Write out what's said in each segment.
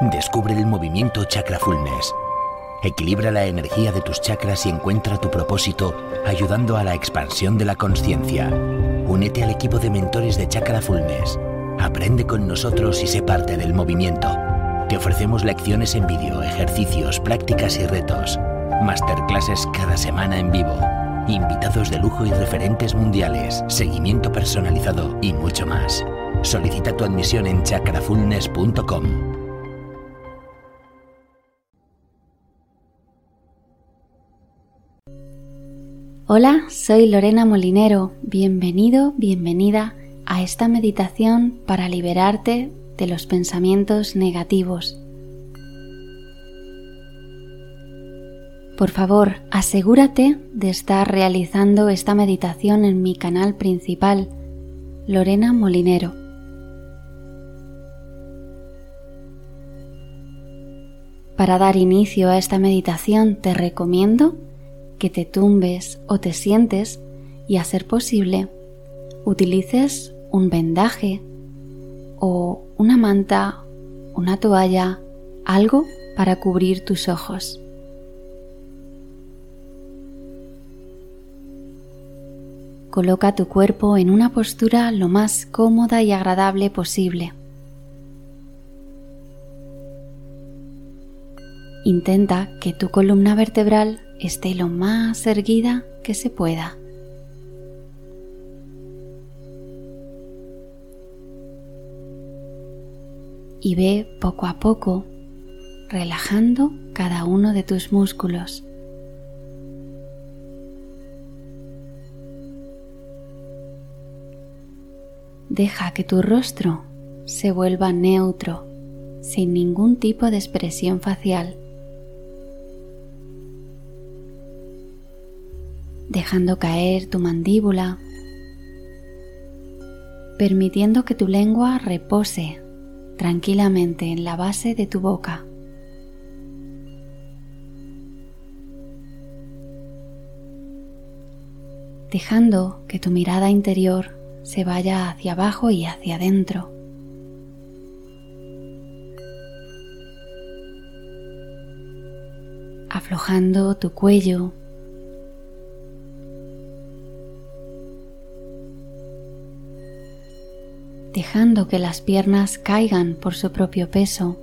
Descubre el movimiento Chakra Fullness. Equilibra la energía de tus chakras y encuentra tu propósito ayudando a la expansión de la conciencia. Únete al equipo de mentores de Chakra Fullness. Aprende con nosotros y sé parte del movimiento. Te ofrecemos lecciones en vídeo, ejercicios, prácticas y retos. Masterclasses cada semana en vivo. Invitados de lujo y referentes mundiales, seguimiento personalizado y mucho más. Solicita tu admisión en chakrafulness.com. Hola, soy Lorena Molinero. Bienvenido, bienvenida a esta meditación para liberarte de los pensamientos negativos. Por favor, asegúrate de estar realizando esta meditación en mi canal principal, Lorena Molinero. Para dar inicio a esta meditación te recomiendo que te tumbes o te sientes y a ser posible utilices un vendaje o una manta, una toalla, algo para cubrir tus ojos. Coloca tu cuerpo en una postura lo más cómoda y agradable posible. Intenta que tu columna vertebral esté lo más erguida que se pueda. Y ve poco a poco relajando cada uno de tus músculos. Deja que tu rostro se vuelva neutro, sin ningún tipo de expresión facial. Dejando caer tu mandíbula, permitiendo que tu lengua repose tranquilamente en la base de tu boca. dejando que tu mirada interior se vaya hacia abajo y hacia adentro. aflojando tu cuello dejando que las piernas caigan por su propio peso.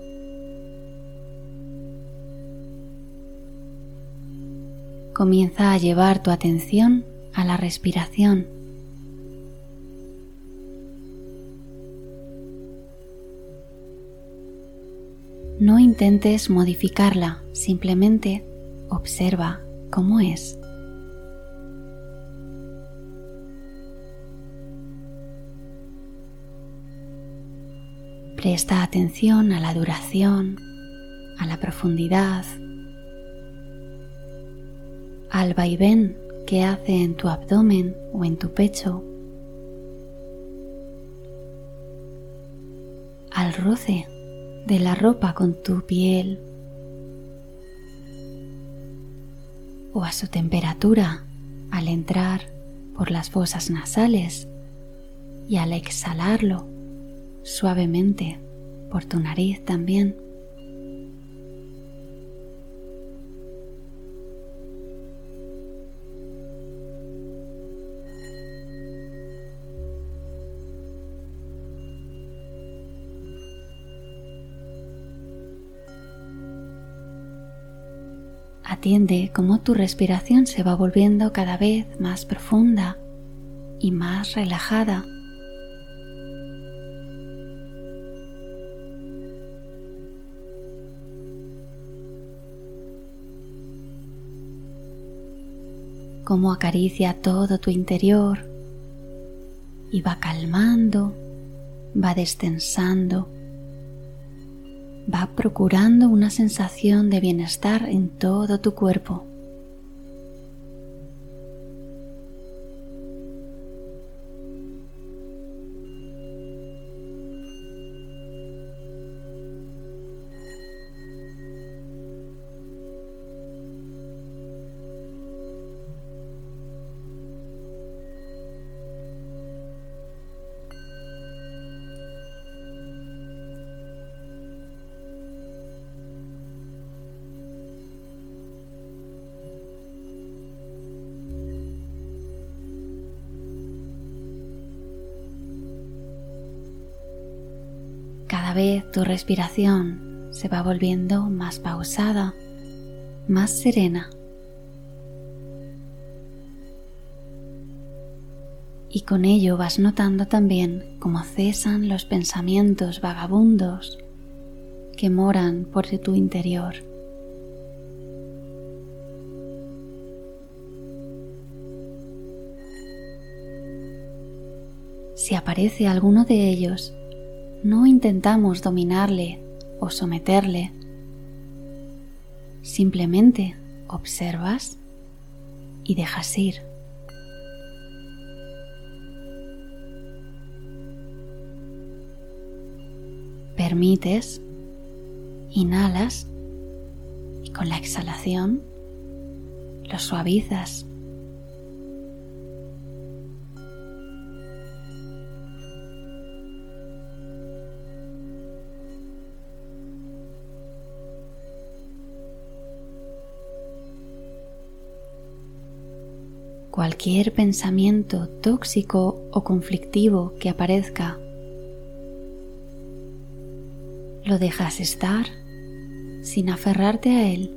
Comienza a llevar tu atención a la respiración. No intentes modificarla, simplemente observa cómo es. Presta atención a la duración, a la profundidad, al vaivén que hace en tu abdomen o en tu pecho, al roce de la ropa con tu piel o a su temperatura al entrar por las fosas nasales y al exhalarlo suavemente por tu nariz también. Atiende cómo tu respiración se va volviendo cada vez más profunda y más relajada. Cómo acaricia todo tu interior y va calmando, va destensando, va procurando una sensación de bienestar en todo tu cuerpo. Vez tu respiración se va volviendo más pausada, más serena. Y con ello vas notando también cómo cesan los pensamientos vagabundos que moran por tu interior. Si aparece alguno de ellos, no intentamos dominarle o someterle. Simplemente observas y dejas ir. Permites, inhalas y con la exhalación lo suavizas. Cualquier pensamiento tóxico o conflictivo que aparezca. Lo dejas estar sin aferrarte a él.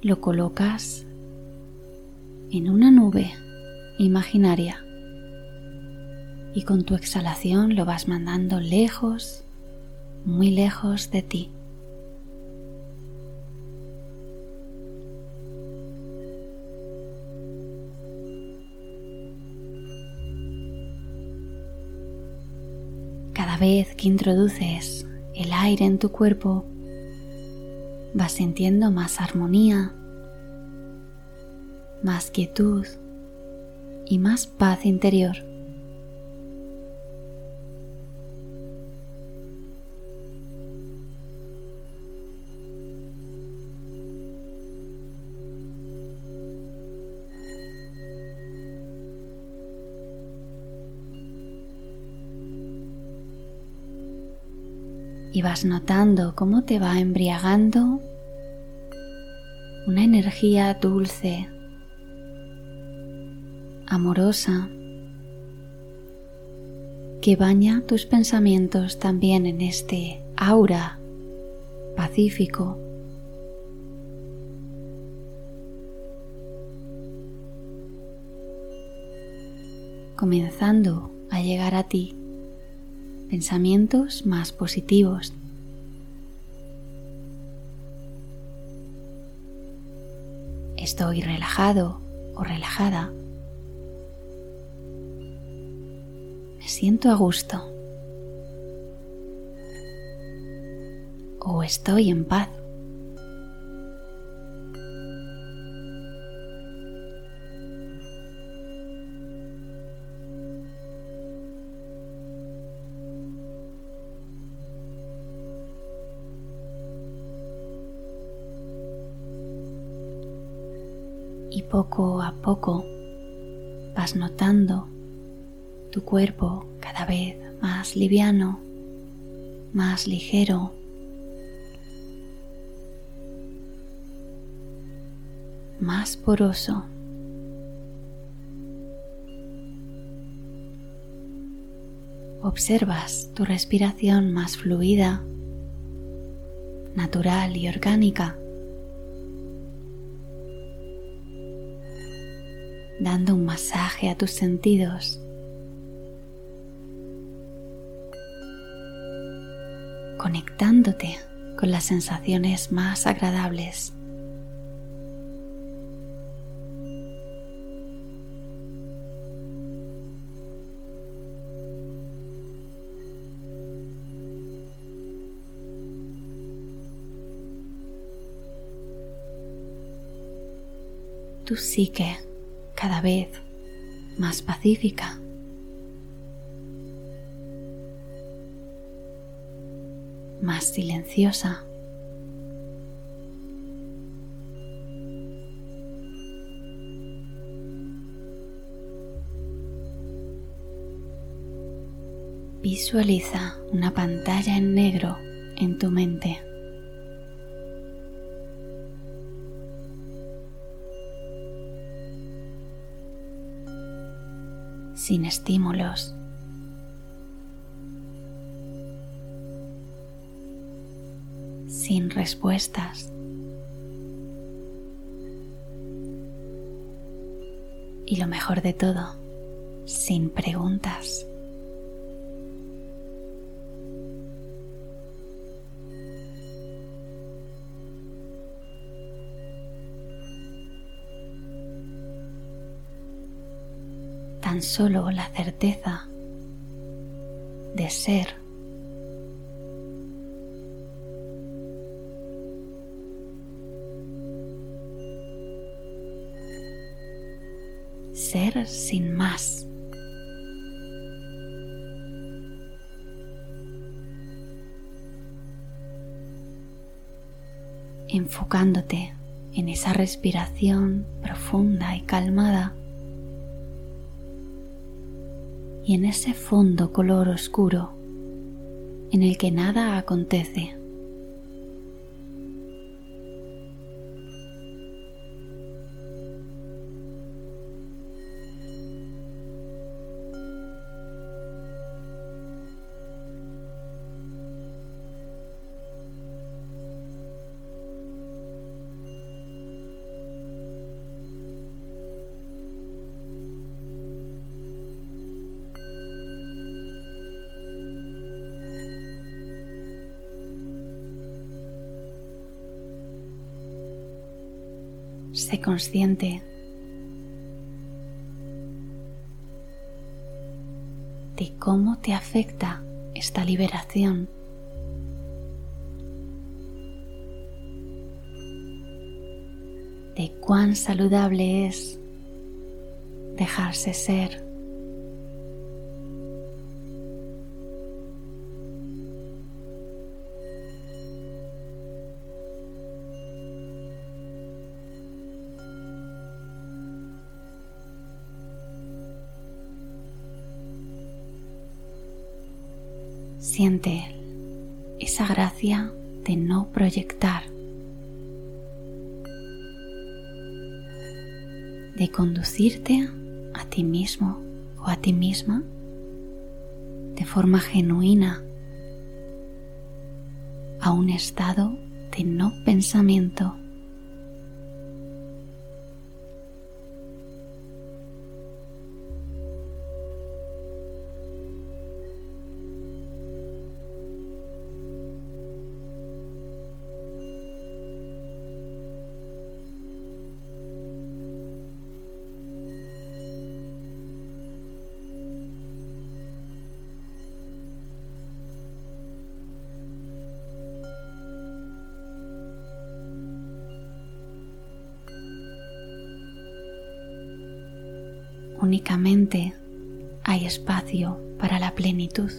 Lo colocas en una nube imaginaria y con tu exhalación lo vas mandando lejos, muy lejos de ti. Vez que introduces el aire en tu cuerpo, vas sintiendo más armonía, más quietud y más paz interior. Y vas notando cómo te va embriagando una energía dulce, amorosa, que baña tus pensamientos también en este aura pacífico. comenzando a llegar a ti pensamientos más positivos. Estoy relajado o relajada. Me siento a gusto. O estoy en paz. Poco vas notando tu cuerpo cada vez más liviano, más ligero. más poroso. Observas tu respiración más fluida, natural y orgánica. Dando un masaje a tus sentidos. conectándote con las sensaciones más agradables. Tu psique cada vez más pacífica. más silenciosa. Visualiza una pantalla en negro en tu mente. sin estímulos. sin respuestas. Y lo mejor de todo, sin preguntas. Solo la certeza de ser ser sin más. Enfocándote en esa respiración profunda y calmada y en ese fondo color oscuro en el que nada acontece. Sé consciente de cómo te afecta esta liberación. De cuán saludable es dejarse ser. Siente esa gracia de no proyectar, de conducirte a ti mismo o a ti misma de forma genuina a un estado de no pensamiento únicamente hay espacio para la plenitud.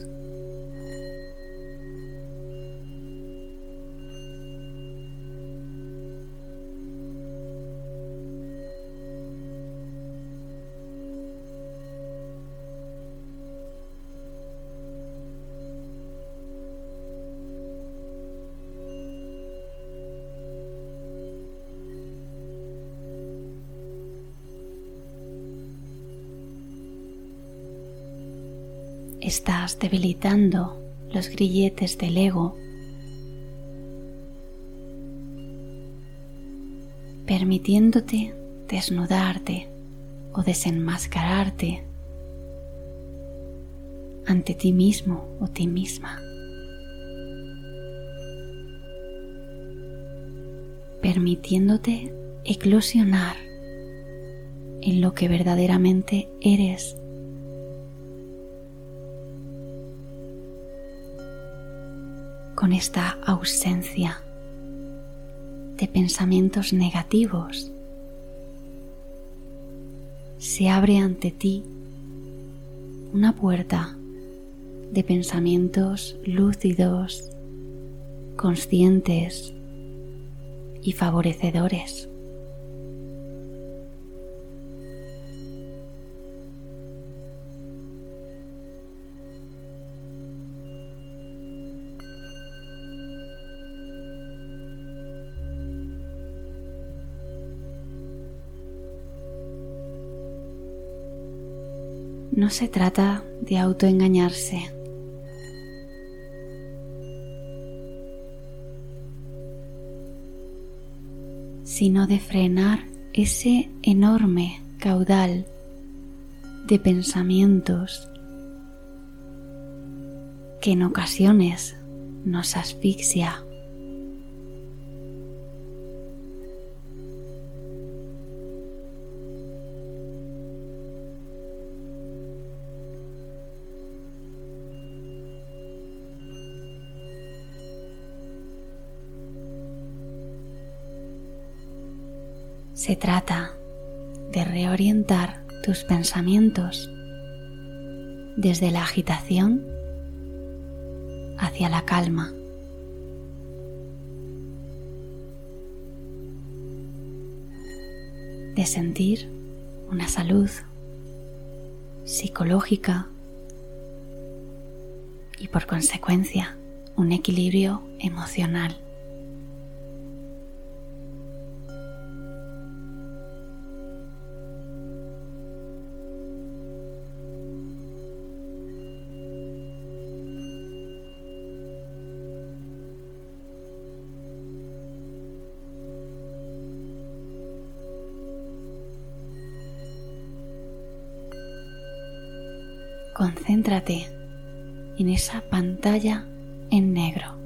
Estás debilitando los grilletes del ego, permitiéndote desnudarte o desenmascararte ante ti mismo o ti misma. Permitiéndote eclosionar en lo que verdaderamente eres con esta ausencia de pensamientos negativos, se abre ante ti una puerta de pensamientos lúcidos, conscientes y favorecedores. No se trata de autoengañarse. sino de frenar ese enorme caudal de pensamientos que en ocasiones nos asfixia. Se trata de reorientar tus pensamientos desde la agitación hacia la calma. De sentir una salud psicológica y por consecuencia un equilibrio emocional. Concéntrate en esa pantalla en negro.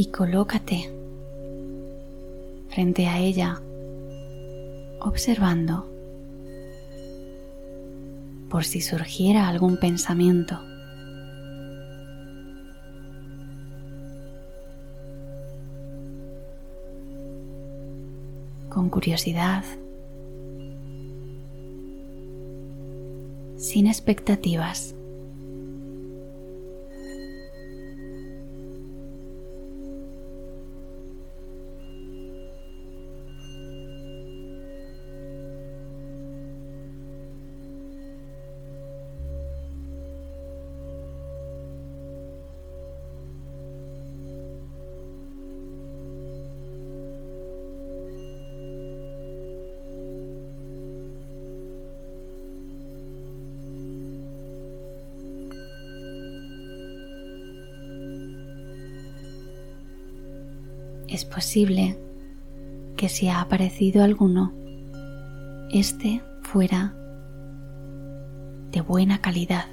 Y colócate frente a ella observando por si surgiera algún pensamiento. Con curiosidad, sin expectativas. Es posible que si ha aparecido alguno, este fuera de buena calidad.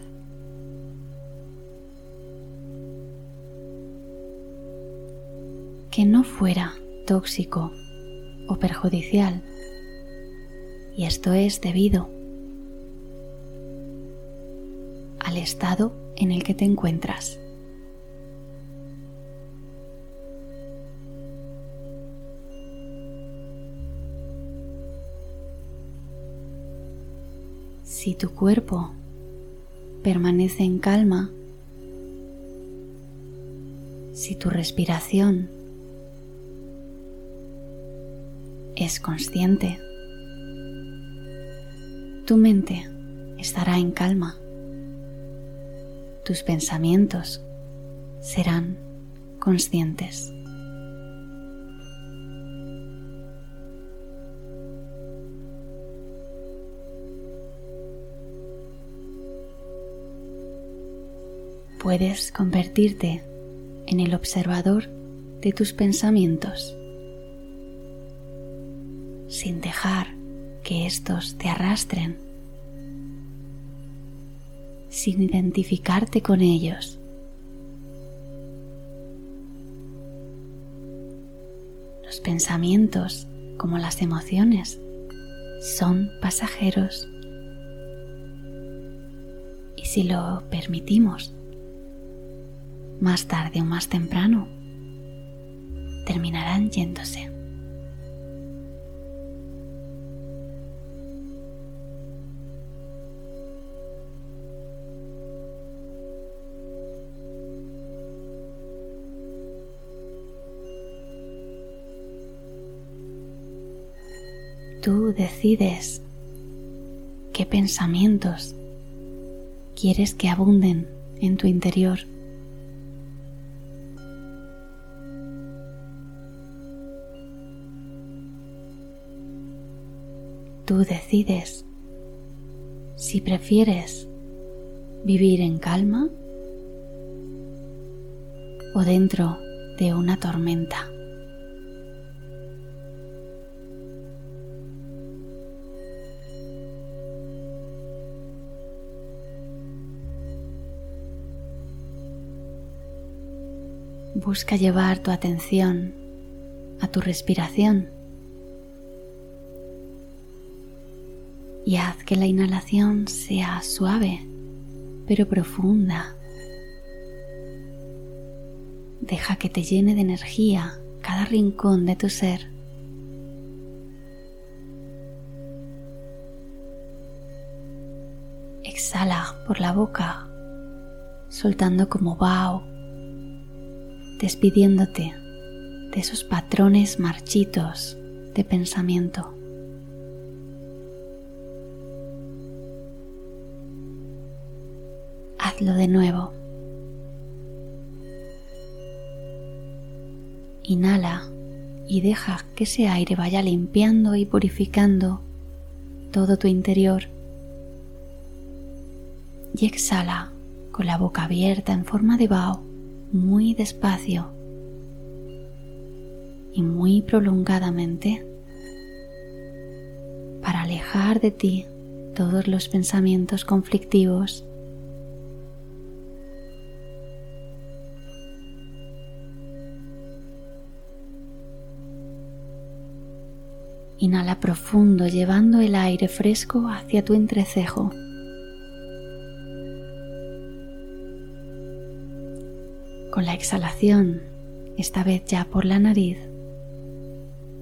Que no fuera tóxico o perjudicial. Y esto es debido al estado en el que te encuentras. Si tu cuerpo permanece en calma, si tu respiración es consciente, tu mente estará en calma, tus pensamientos serán conscientes. Puedes convertirte en el observador de tus pensamientos sin dejar que estos te arrastren, sin identificarte con ellos. Los pensamientos, como las emociones, son pasajeros y si lo permitimos, más tarde o más temprano, terminarán yéndose. Tú decides qué pensamientos quieres que abunden en tu interior. Tú decides si prefieres vivir en calma o dentro de una tormenta. Busca llevar tu atención a tu respiración y haz que la inhalación sea suave pero profunda. Deja que te llene de energía cada rincón de tu ser. Exhala por la boca, soltando como vaho despidiéndote de esos patrones marchitos de pensamiento. Hazlo de nuevo. Inhala y deja que ese aire vaya limpiando y purificando todo tu interior. Y exhala con la boca abierta en forma de bao muy despacio y muy prolongadamente para alejar de ti todos los pensamientos conflictivos. Inhala profundo llevando el aire fresco hacia tu entrecejo. Con la exhalación, esta vez ya por la nariz,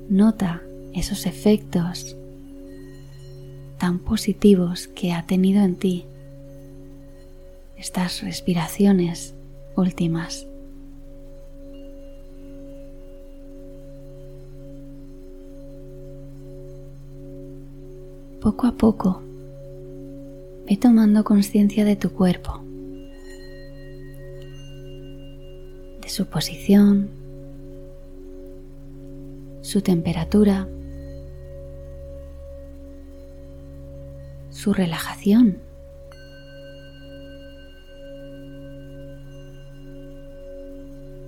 nota esos efectos tan positivos que ha tenido en ti estas respiraciones últimas. Poco a poco, ve tomando conciencia de tu cuerpo. su posición, su temperatura, su relajación.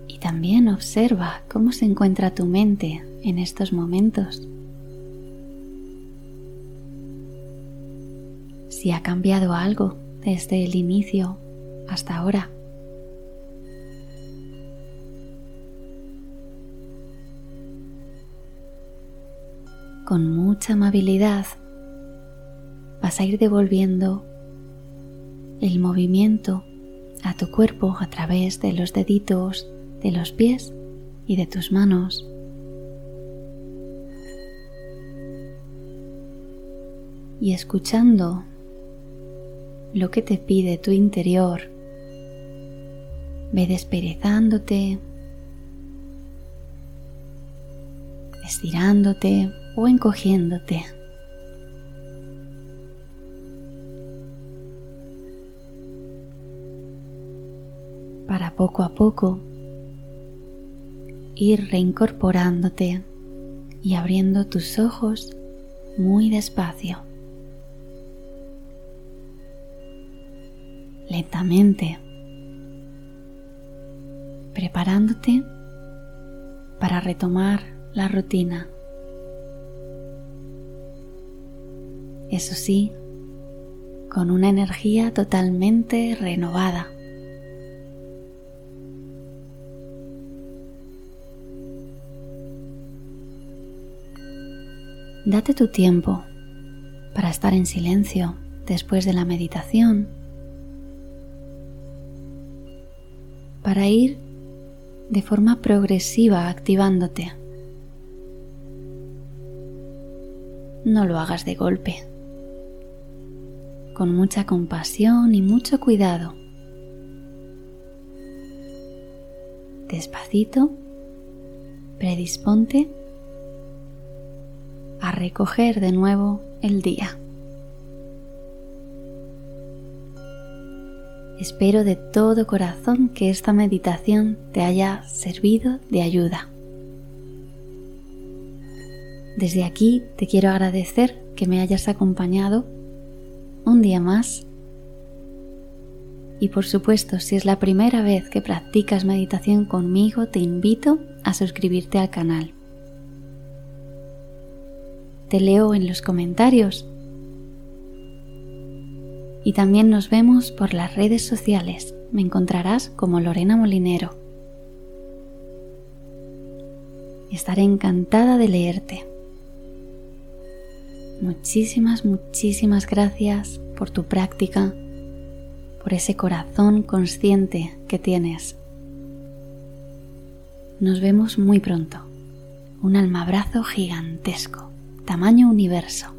Y también observa cómo se encuentra tu mente en estos momentos. Si ha cambiado algo desde el inicio hasta ahora. con mucha amabilidad vas a ir devolviendo el movimiento a tu cuerpo a través de los deditos de los pies y de tus manos. Y escuchando lo que te pide tu interior, ve desperezándote, estirándote o encogiéndote. Para poco a poco ir reincorporándote y abriendo tus ojos muy despacio. Lentamente, preparándote para retomar la rutina. eso sí, con una energía totalmente renovada. Date tu tiempo para estar en silencio después de la meditación, para ir de forma progresiva activándote. No lo hagas de golpe con mucha compasión y mucho cuidado. Despacito, predisponte a recoger de nuevo el día. Espero de todo corazón que esta meditación te haya servido de ayuda. Desde aquí te quiero agradecer que me hayas acompañado un día más. Y por supuesto, si es la primera vez que practicas meditación conmigo, te invito a suscribirte al canal. Te leo en los comentarios y también nos vemos por las redes sociales. Me encontrarás como Lorena Molinero. Estaré encantada de leerte. Muchísimas, muchísimas gracias por tu práctica, por ese corazón consciente que tienes. Nos vemos muy pronto. Un almabrazo gigantesco, tamaño universo.